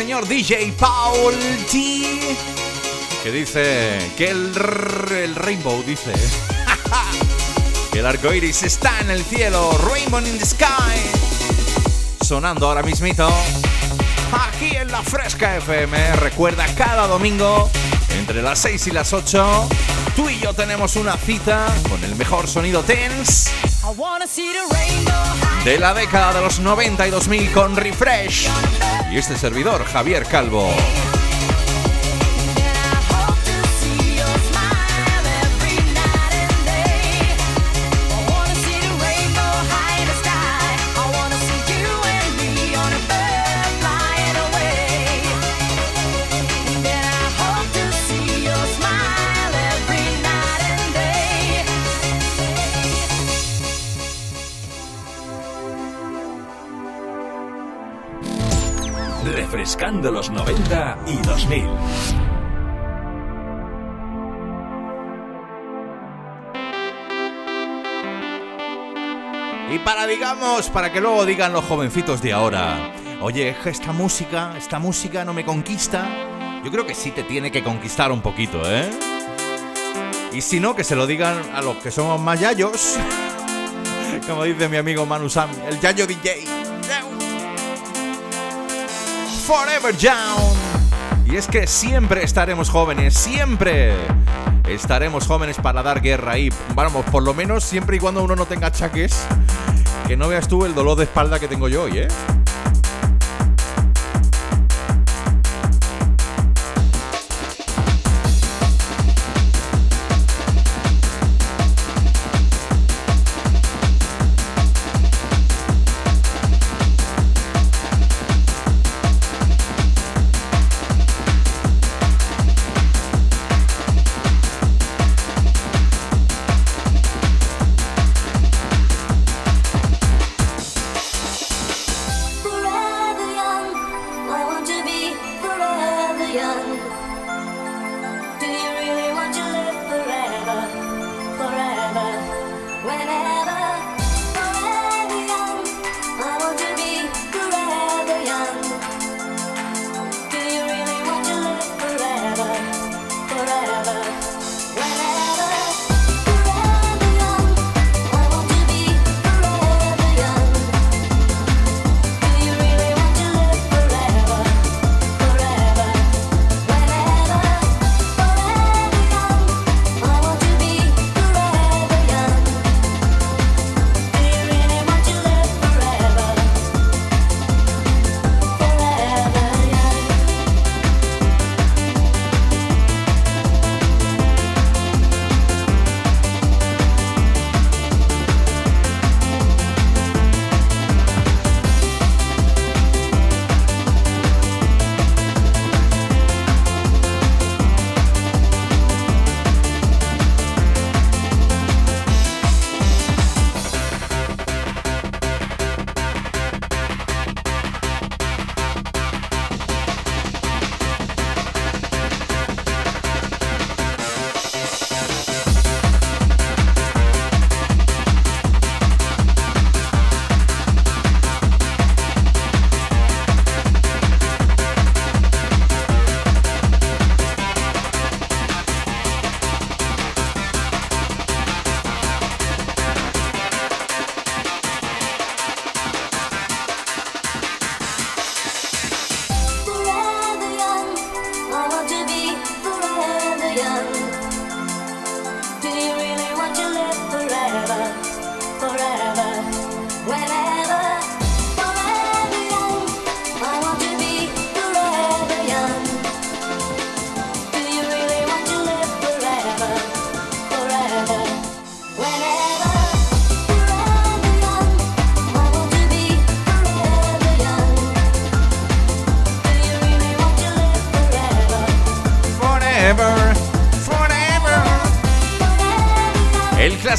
Señor DJ Paul T. Que dice que el, el rainbow dice que el arco iris está en el cielo. Rainbow in the sky. Sonando ahora mismito. Aquí en la Fresca FM. Recuerda cada domingo entre las 6 y las 8. Tú y yo tenemos una cita con el mejor sonido tense I wanna see the rainbow. De la década de los 90 y 2000 con Refresh. Y este servidor, Javier Calvo. Refrescando los 90 y 2000. Y para, digamos, para que luego digan los jovencitos de ahora, oye, esta música, esta música no me conquista. Yo creo que sí te tiene que conquistar un poquito, ¿eh? Y si no, que se lo digan a los que somos más yayos. Como dice mi amigo Manu Sam, el yayo DJ. Forever Young. Y es que siempre estaremos jóvenes, siempre estaremos jóvenes para dar guerra y vamos, por lo menos siempre y cuando uno no tenga achaques, que no veas tú el dolor de espalda que tengo yo hoy, ¿eh?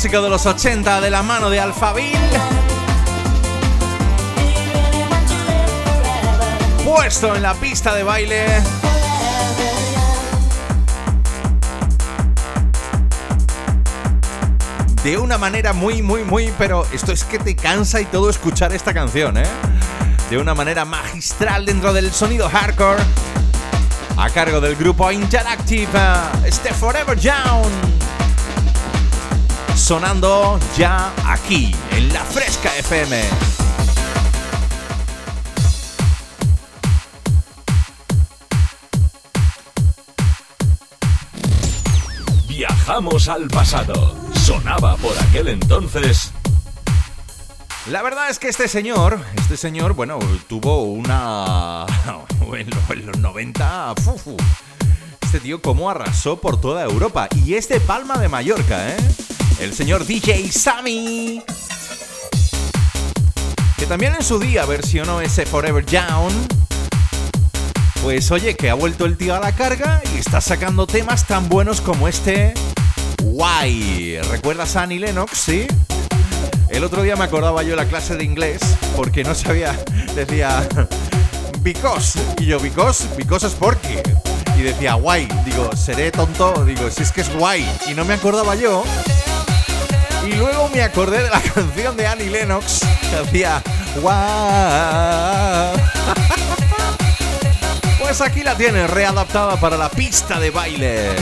Clásico de los 80 de la mano de Alphaville. Puesto en la pista de baile. De una manera muy, muy, muy, pero esto es que te cansa y todo escuchar esta canción, ¿eh? De una manera magistral dentro del sonido hardcore. A cargo del grupo Interactive, uh, Forever Young. Sonando ya aquí, en la Fresca FM. Viajamos al pasado. Sonaba por aquel entonces. La verdad es que este señor, este señor, bueno, tuvo una... En lo- en los 90... fu, fu. Este tío cómo arrasó por toda Europa. Y es de Palma de Mallorca, ¿eh? El señor DJ Sammy. Que también en su día versionó ese Forever Down. Pues oye, que ha vuelto el tío a la carga y está sacando temas tan buenos como este... Why. ¿Recuerdas a Annie Lennox? Sí. El otro día me acordaba yo la clase de inglés porque no sabía, decía because y yo because, because es porque y decía why, digo, seré tonto, digo, si es que es guay y no me acordaba yo. Y luego me acordé de la canción de Annie Lennox que hacía why. Pues aquí la tienes, readaptada para la pista de baile.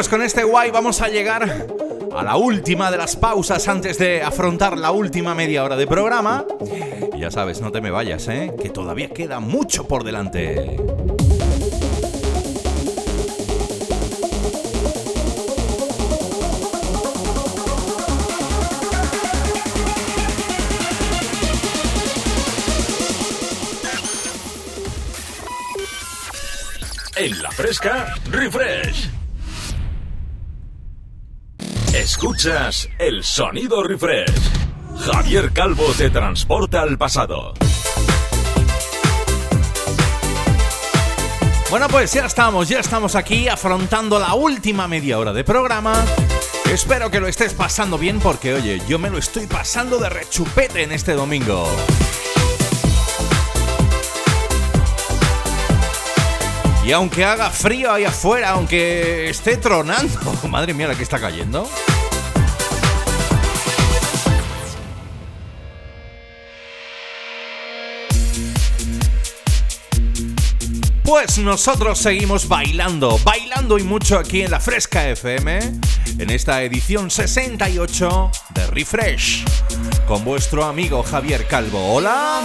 Pues con este guay vamos a llegar a la última de las pausas antes de afrontar la última media hora de programa. Y ya sabes, no te me vayas, ¿eh? Que todavía queda mucho por delante. En la fresca, refresh. El sonido refresh. Javier Calvo te transporta al pasado. Bueno, pues ya estamos, ya estamos aquí afrontando la última media hora de programa. Espero que lo estés pasando bien porque, oye, yo me lo estoy pasando de rechupete en este domingo. Y aunque haga frío ahí afuera, aunque esté tronando, madre mía, la que está cayendo. Pues nosotros seguimos bailando, bailando y mucho aquí en la Fresca FM, en esta edición 68 de Refresh, con vuestro amigo Javier Calvo. Hola.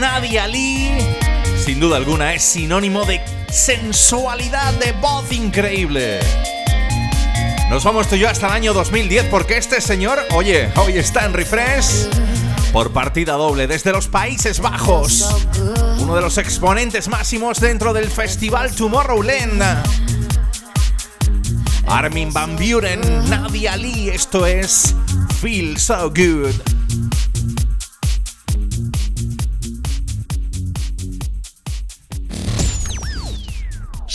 Nadia Lee, sin duda alguna es sinónimo de sensualidad de voz increíble. Nos vamos tú y yo hasta el año 2010 porque este señor, oye, hoy está en refresh por partida doble desde los Países Bajos. Uno de los exponentes máximos dentro del festival Tomorrowland. Armin Van Buren, Nadia Lee, esto es Feel So Good.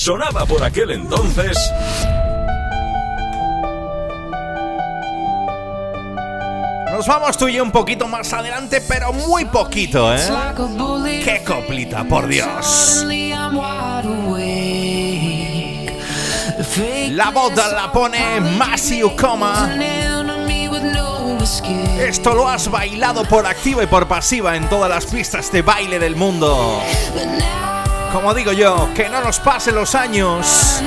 Sonaba por aquel entonces. Nos vamos tú y yo un poquito más adelante, pero muy poquito, ¿eh? ¡Qué coplita, por Dios! La boda la pone Coma. Esto lo has bailado por activa y por pasiva en todas las pistas de baile del mundo. Como digo yo, que no nos pasen los años.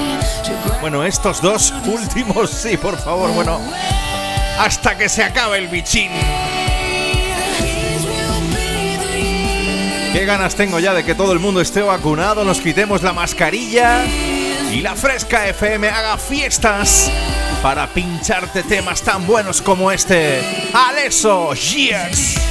Bueno, estos dos últimos sí, por favor, bueno. Hasta que se acabe el bichín. Qué ganas tengo ya de que todo el mundo esté vacunado, nos quitemos la mascarilla y la Fresca FM haga fiestas para pincharte temas tan buenos como este. Aleso, Years.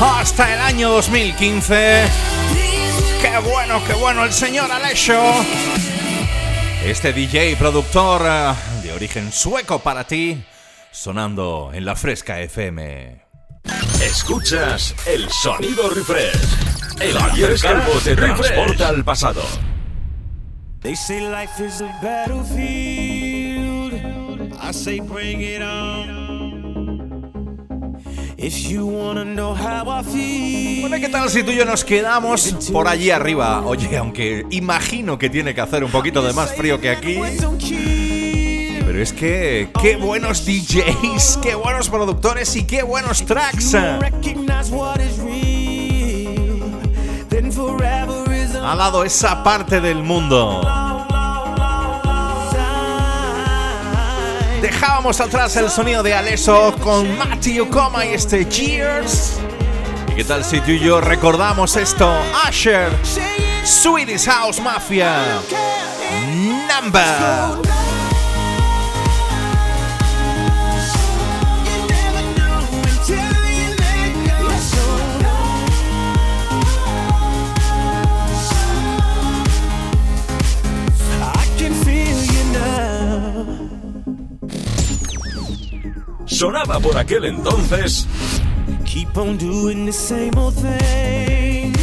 Hasta el año 2015. Qué bueno, qué bueno el señor Alessio. Este DJ y productor eh, de origen sueco para ti, sonando en la Fresca FM. Escuchas el sonido refresh. El Javier Calvo te transporta al pasado. They say life is a battlefield. I say bring it on. Bueno, ¿qué tal si tú y yo nos quedamos por allí arriba? Oye, aunque imagino que tiene que hacer un poquito de más frío que aquí. Pero es que, qué buenos DJs, qué buenos productores y qué buenos tracks. Ha dado esa parte del mundo. Dejábamos atrás el sonido de Alesso con Matthew Coma y este Cheers. ¿Y qué tal si tú y yo recordamos esto? Asher, Swedish House Mafia, Number. Sonaba por aquel entonces Keep on doing the same old thing,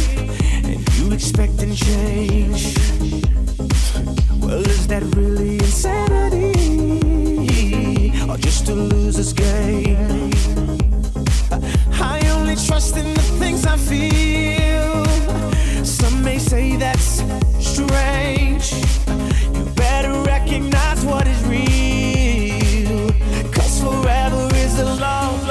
and you expecting change. Well, is that really insanity, or just a loser's game? I only trust in the things I feel. Some may say that's strange. You better recognize what is real. Is a long,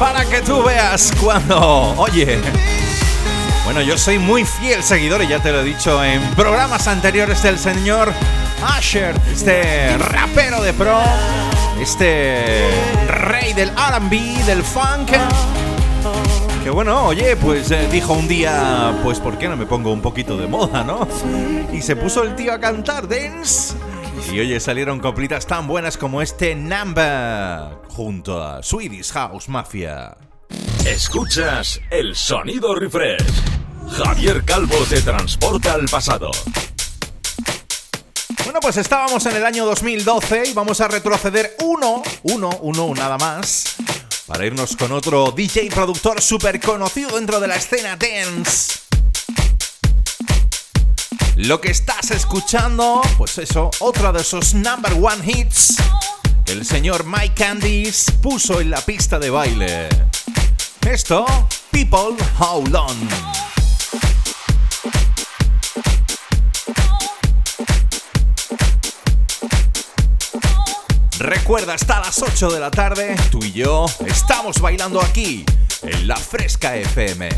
Para que tú veas cuando, oye, bueno, yo soy muy fiel seguidor y ya te lo he dicho en programas anteriores del señor Asher, este rapero de pro, este rey del RB, del funk. Que bueno, oye, pues eh, dijo un día, pues ¿por qué no me pongo un poquito de moda, no? Y se puso el tío a cantar dance. Y oye, salieron coplitas tan buenas como este Number junto a Swedish House Mafia. Escuchas el sonido refresh. Javier Calvo te transporta al pasado. Bueno, pues estábamos en el año 2012 y vamos a retroceder uno, uno, uno, nada más, para irnos con otro DJ productor súper conocido dentro de la escena dance. Lo que estás escuchando, pues eso, otra de esos number one hits que el señor Mike Candice puso en la pista de baile. Esto, People How Long. Recuerda, hasta las 8 de la tarde, tú y yo estamos bailando aquí, en la Fresca FM.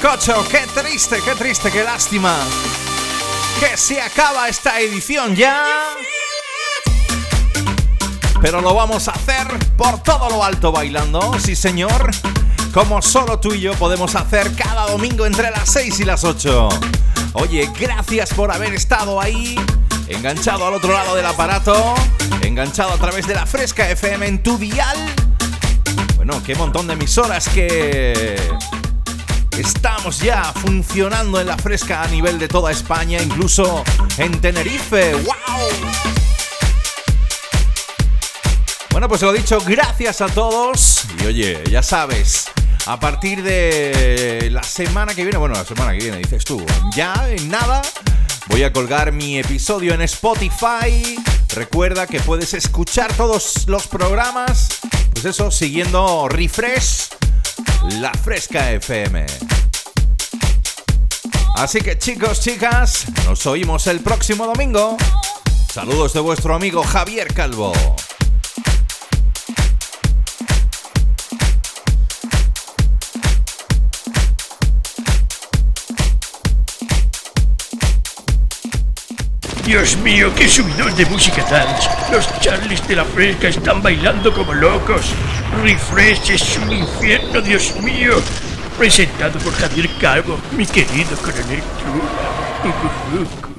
Bizcocho. Qué triste, qué triste, qué lástima. Que se acaba esta edición ya. Pero lo vamos a hacer por todo lo alto bailando, sí señor. Como solo tú y yo podemos hacer cada domingo entre las 6 y las 8. Oye, gracias por haber estado ahí, enganchado al otro lado del aparato, enganchado a través de la Fresca FM en tu dial. Bueno, qué montón de emisoras que estamos ya funcionando en la Fresca a nivel de toda España, incluso en Tenerife. ¡Wow! Bueno, pues lo dicho, gracias a todos. Y oye, ya sabes, a partir de la semana que viene, bueno, la semana que viene dices tú, ya en nada voy a colgar mi episodio en Spotify. Recuerda que puedes escuchar todos los programas, pues eso, siguiendo Refresh, la Fresca FM. Así que chicos, chicas, nos oímos el próximo domingo. Saludos de vuestro amigo Javier Calvo. Dios mío, qué subidón de música dance. Los Charlies de la Fresca están bailando como locos. Refresh es un infierno, Dios mío. Presentado por Javier Calvo, mi querido coronel True.